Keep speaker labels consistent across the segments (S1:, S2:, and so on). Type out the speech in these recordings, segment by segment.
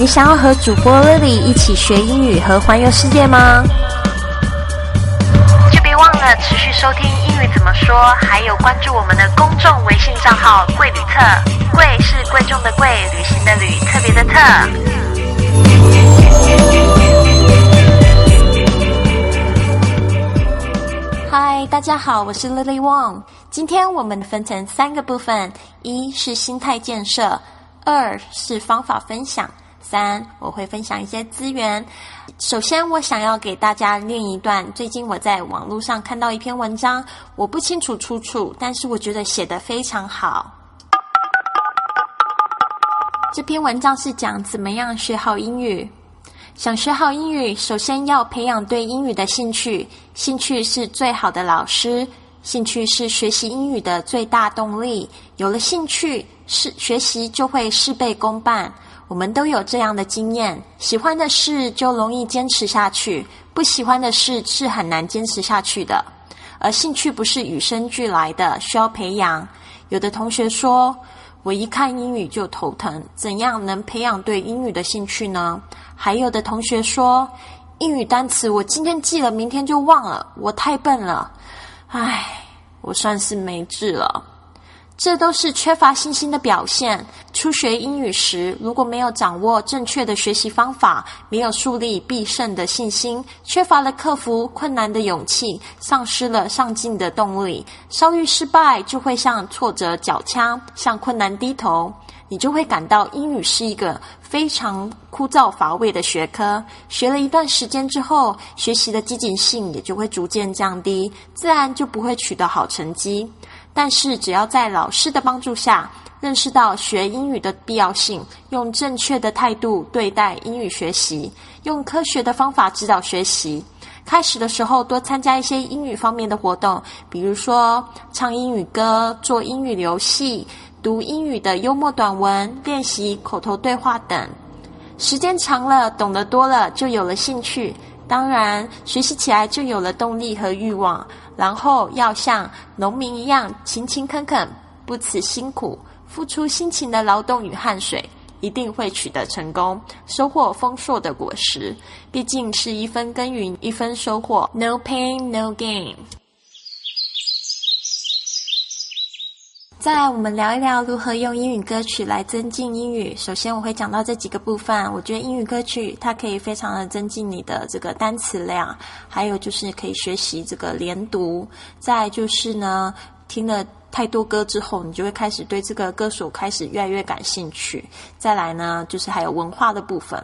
S1: 你想要和主播 Lily 一起学英语和环游世界吗？
S2: 就别忘了持续收听英语怎么说，还有关注我们的公众微信账号“贵旅特”，贵是贵重的贵，旅行的旅，特别的特。
S1: 嗨，大家好，我是 Lily Wong。今天我们分成三个部分：一是心态建设，二是方法分享，三我会分享一些资源。首先，我想要给大家念一段最近我在网络上看到一篇文章，我不清楚出处，但是我觉得写得非常好。这篇文章是讲怎么样学好英语。想学好英语，首先要培养对英语的兴趣。兴趣是最好的老师，兴趣是学习英语的最大动力。有了兴趣，是学习就会事倍功半。我们都有这样的经验：喜欢的事就容易坚持下去，不喜欢的事是很难坚持下去的。而兴趣不是与生俱来的，需要培养。有的同学说。我一看英语就头疼，怎样能培养对英语的兴趣呢？还有的同学说，英语单词我今天记了，明天就忘了，我太笨了，唉，我算是没治了。这都是缺乏信心的表现。初学英语时，如果没有掌握正确的学习方法，没有树立必胜的信心，缺乏了克服困难的勇气，丧失了上进的动力，稍遇失败就会向挫折缴枪，向困难低头，你就会感到英语是一个非常枯燥乏味的学科。学了一段时间之后，学习的积极性也就会逐渐降低，自然就不会取得好成绩。但是，只要在老师的帮助下，认识到学英语的必要性，用正确的态度对待英语学习，用科学的方法指导学习。开始的时候，多参加一些英语方面的活动，比如说唱英语歌、做英语游戏、读英语的幽默短文、练习口头对话等。时间长了，懂得多了，就有了兴趣。当然，学习起来就有了动力和欲望。然后要像农民一样勤勤恳恳，不辞辛苦，付出辛勤的劳动与汗水，一定会取得成功，收获丰硕的果实。毕竟是一分耕耘一分收获，No pain no gain。再来，我们聊一聊如何用英语歌曲来增进英语。首先，我会讲到这几个部分。我觉得英语歌曲它可以非常的增进你的这个单词量，还有就是可以学习这个连读。再就是呢，听了太多歌之后，你就会开始对这个歌手开始越来越感兴趣。再来呢，就是还有文化的部分。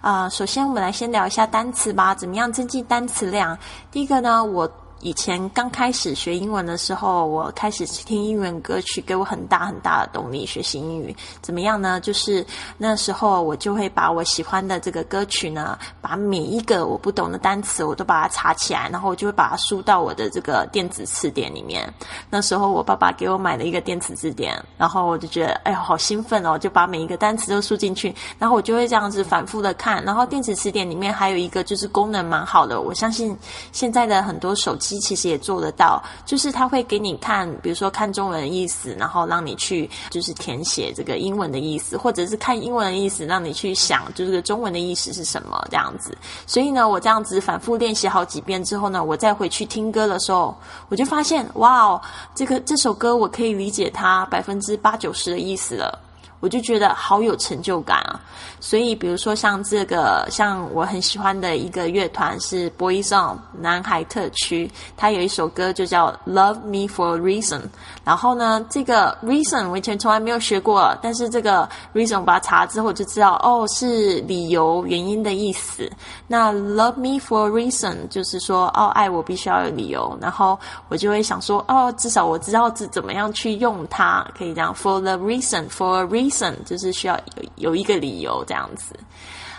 S1: 啊，首先我们来先聊一下单词吧，怎么样增进单词量？第一个呢，我。以前刚开始学英文的时候，我开始听英文歌曲，给我很大很大的动力学习英语。怎么样呢？就是那时候我就会把我喜欢的这个歌曲呢，把每一个我不懂的单词，我都把它查起来，然后我就会把它输到我的这个电子词典里面。那时候我爸爸给我买了一个电子字典，然后我就觉得哎呀好兴奋哦，就把每一个单词都输进去，然后我就会这样子反复的看。然后电子词典里面还有一个就是功能蛮好的，我相信现在的很多手机。其实也做得到，就是他会给你看，比如说看中文的意思，然后让你去就是填写这个英文的意思，或者是看英文的意思，让你去想，就这个中文的意思是什么这样子。所以呢，我这样子反复练习好几遍之后呢，我再回去听歌的时候，我就发现，哇哦，这个这首歌我可以理解它百分之八九十的意思了。我就觉得好有成就感啊！所以，比如说像这个，像我很喜欢的一个乐团是 Boyzone 男孩特区，他有一首歌就叫《Love Me for a Reason》。然后呢，这个 Reason 我以前从来没有学过，但是这个 Reason 我把它查之后就知道，哦，是理由、原因的意思。那 Love Me for a Reason 就是说，哦，爱我必须要有理由。然后我就会想说，哦，至少我知道怎怎么样去用它，可以这样 For the reason, for a reason。就是需要有有一个理由这样子。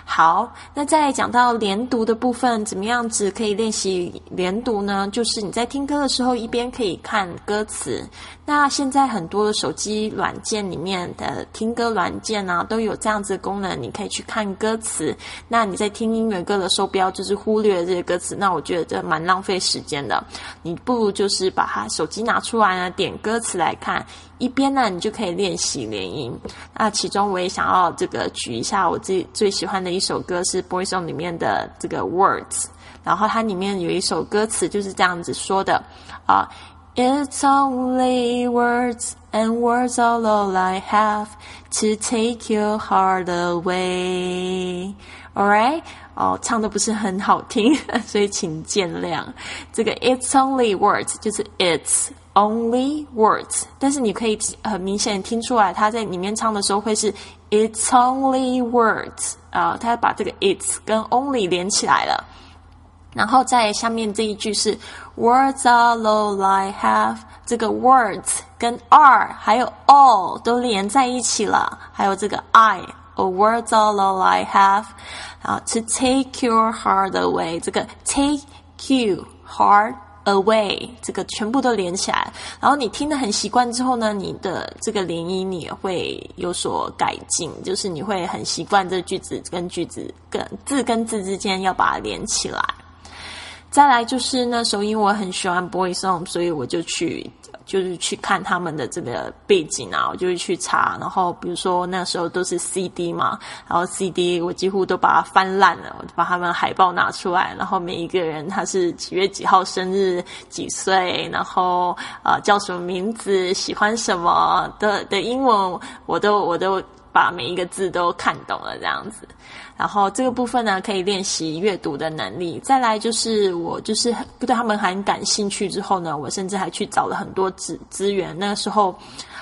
S1: 好，那再讲到连读的部分，怎么样子可以练习连读呢？就是你在听歌的时候，一边可以看歌词。那现在很多的手机软件里面的听歌软件啊，都有这样子的功能，你可以去看歌词。那你在听音乐歌的时候，不要就是忽略这些歌词，那我觉得这蛮浪费时间的。你不如就是把它手机拿出来呢，点歌词来看。一边呢，你就可以练习连音。那其中我也想要这个举一下我自己最喜欢的一首歌是《Boys On》里面的这个 Words，然后它里面有一首歌词就是这样子说的啊，It's only words and words are all I have to take your heart away。Alright，哦，唱的不是很好听，所以请见谅。这个 It's only words 就是 It's。Only words，但是你可以很明显听出来，他在里面唱的时候会是 It's only words 啊，他把这个 It's 跟 Only 连起来了。然后在下面这一句是 Words are all I have，这个 Words 跟 Are 还有 All 都连在一起了，还有这个 I，Oh words are all I have 啊，To take your heart away，这个 Take you heart。 Away，这个全部都连起来，然后你听得很习惯之后呢，你的这个连音你也会有所改进，就是你会很习惯这句子跟句子跟字跟字之间要把它连起来。再来就是那时候因为我很喜欢 Boy Song，所以我就去。就是去看他们的这个背景啊，我就会去查。然后比如说那时候都是 CD 嘛，然后 CD 我几乎都把它翻烂了，我就把他们海报拿出来，然后每一个人他是几月几号生日、几岁，然后呃叫什么名字、喜欢什么的的英文，我都我都把每一个字都看懂了这样子。然后这个部分呢，可以练习阅读的能力。再来就是我就是不对他们很感兴趣之后呢，我甚至还去找了很多资资源。那个时候。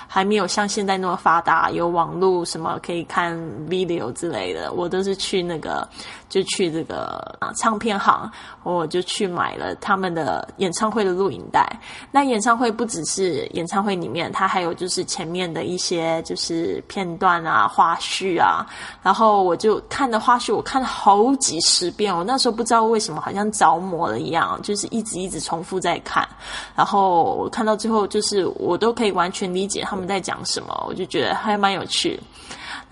S1: 还没有像现在那么发达，有网络什么可以看 video 之类的，我都是去那个，就去这个啊唱片行，我就去买了他们的演唱会的录影带。那演唱会不只是演唱会里面，它还有就是前面的一些就是片段啊、花絮啊。然后我就看的花絮，我看了好几十遍。我那时候不知道为什么，好像着魔了一样，就是一直一直重复在看。然后我看到最后，就是我都可以完全理解他们。在讲什么，我就觉得还蛮有趣。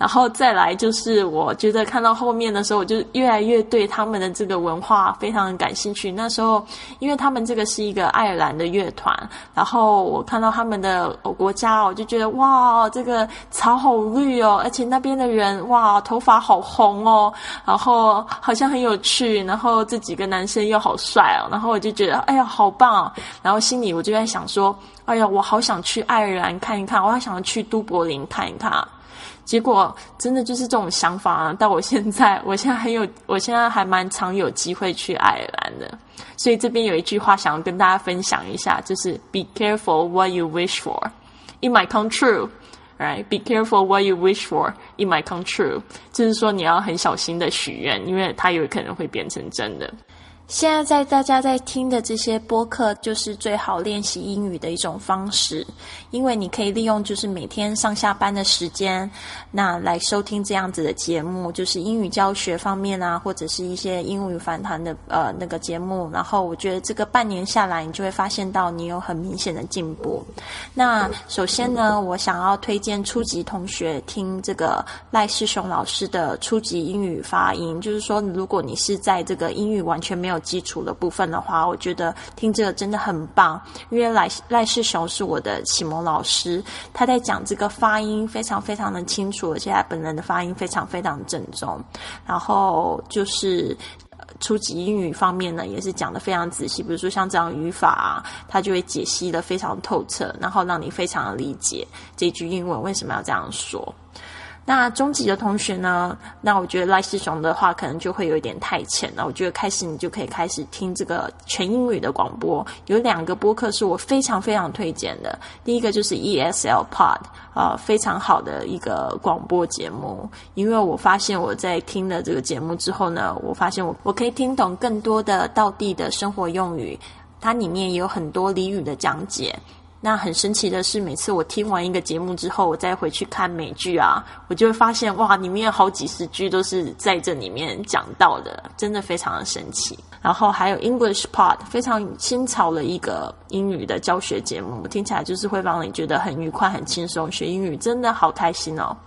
S1: 然后再来就是，我觉得看到后面的时候，我就越来越对他们的这个文化非常感兴趣。那时候，因为他们这个是一个爱尔兰的乐团，然后我看到他们的国家，我就觉得哇，这个草好绿哦，而且那边的人哇，头发好红哦，然后好像很有趣，然后这几个男生又好帅哦，然后我就觉得哎呀，好棒啊！然后心里我就在想说，哎呀，我好想去爱尔兰看一看，我好想去都柏林看一看。结果真的就是这种想法啊！到我现在，我现在很有，我现在还蛮常有机会去爱尔兰的。所以这边有一句话想要跟大家分享一下，就是 “Be careful what you wish for, it might come true.” Right? Be careful what you wish for, it might come true. 就是说你要很小心的许愿，因为它有可能会变成真的。现在在大家在听的这些播客，就是最好练习英语的一种方式，因为你可以利用就是每天上下班的时间，那来收听这样子的节目，就是英语教学方面啊，或者是一些英语反弹的呃那个节目。然后我觉得这个半年下来，你就会发现到你有很明显的进步。那首先呢，我想要推荐初级同学听这个赖世雄老师的初级英语发音，就是说如果你是在这个英语完全没有基础的部分的话，我觉得听这个真的很棒，因为赖赖世雄是我的启蒙老师，他在讲这个发音非常非常的清楚，而且他本人的发音非常非常正宗。然后就是初级英语方面呢，也是讲的非常仔细，比如说像这样语法，他就会解析的非常透彻，然后让你非常的理解这句英文为什么要这样说。那中级的同学呢？那我觉得赖世雄的话可能就会有一点太浅了。我觉得开始你就可以开始听这个全英语的广播。有两个播客是我非常非常推荐的。第一个就是 ESL Pod 啊，非常好的一个广播节目。因为我发现我在听了这个节目之后呢，我发现我我可以听懂更多的道地的生活用语。它里面也有很多俚语的讲解。那很神奇的是，每次我听完一个节目之后，我再回去看美剧啊，我就会发现哇，里面有好几十句都是在这里面讲到的，真的非常的神奇。然后还有 English Pod，非常新潮的一个英语的教学节目，听起来就是会让你觉得很愉快、很轻松，学英语真的好开心哦。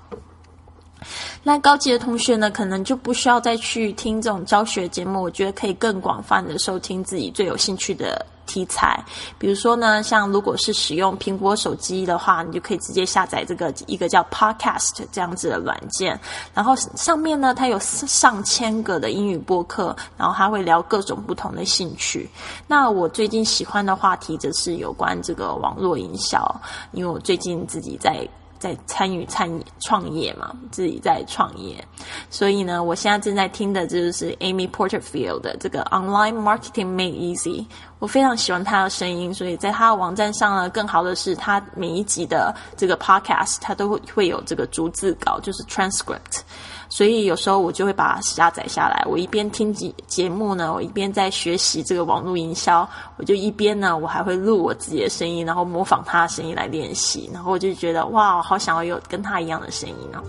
S1: 那高级的同学呢，可能就不需要再去听这种教学节目，我觉得可以更广泛的收听自己最有兴趣的题材。比如说呢，像如果是使用苹果手机的话，你就可以直接下载这个一个叫 Podcast 这样子的软件，然后上面呢，它有上千个的英语播客，然后它会聊各种不同的兴趣。那我最近喜欢的话题则是有关这个网络营销，因为我最近自己在。在参与参创业嘛，自己在创业，所以呢，我现在正在听的就是 Amy Porterfield 的这个 Online Marketing Made Easy。我非常喜欢他的声音，所以在他的网站上呢，更好的是他每一集的这个 Podcast，他都会会有这个逐字稿，就是 Transcript。所以有时候我就会把它下载下来，我一边听节节目呢，我一边在学习这个网络营销，我就一边呢，我还会录我自己的声音，然后模仿他的声音来练习，然后我就觉得哇，好想要有跟他一样的声音哦。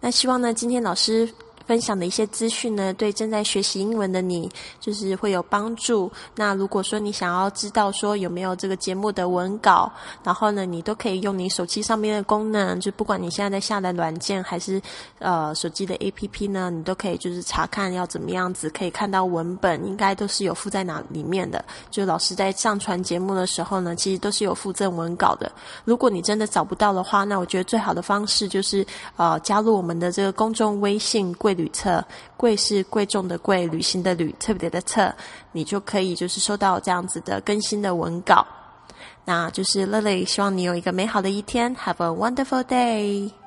S1: 那希望呢，今天老师。分享的一些资讯呢，对正在学习英文的你，就是会有帮助。那如果说你想要知道说有没有这个节目的文稿，然后呢，你都可以用你手机上面的功能，就不管你现在在下载软件还是呃手机的 APP 呢，你都可以就是查看要怎么样子可以看到文本，应该都是有附在哪里面的。就老师在上传节目的时候呢，其实都是有附赠文稿的。如果你真的找不到的话，那我觉得最好的方式就是呃加入我们的这个公众微信贵。旅册，贵是贵重的贵，旅行的旅，特别的册，你就可以就是收到这样子的更新的文稿。那就是乐乐，希望你有一个美好的一天，Have a wonderful day。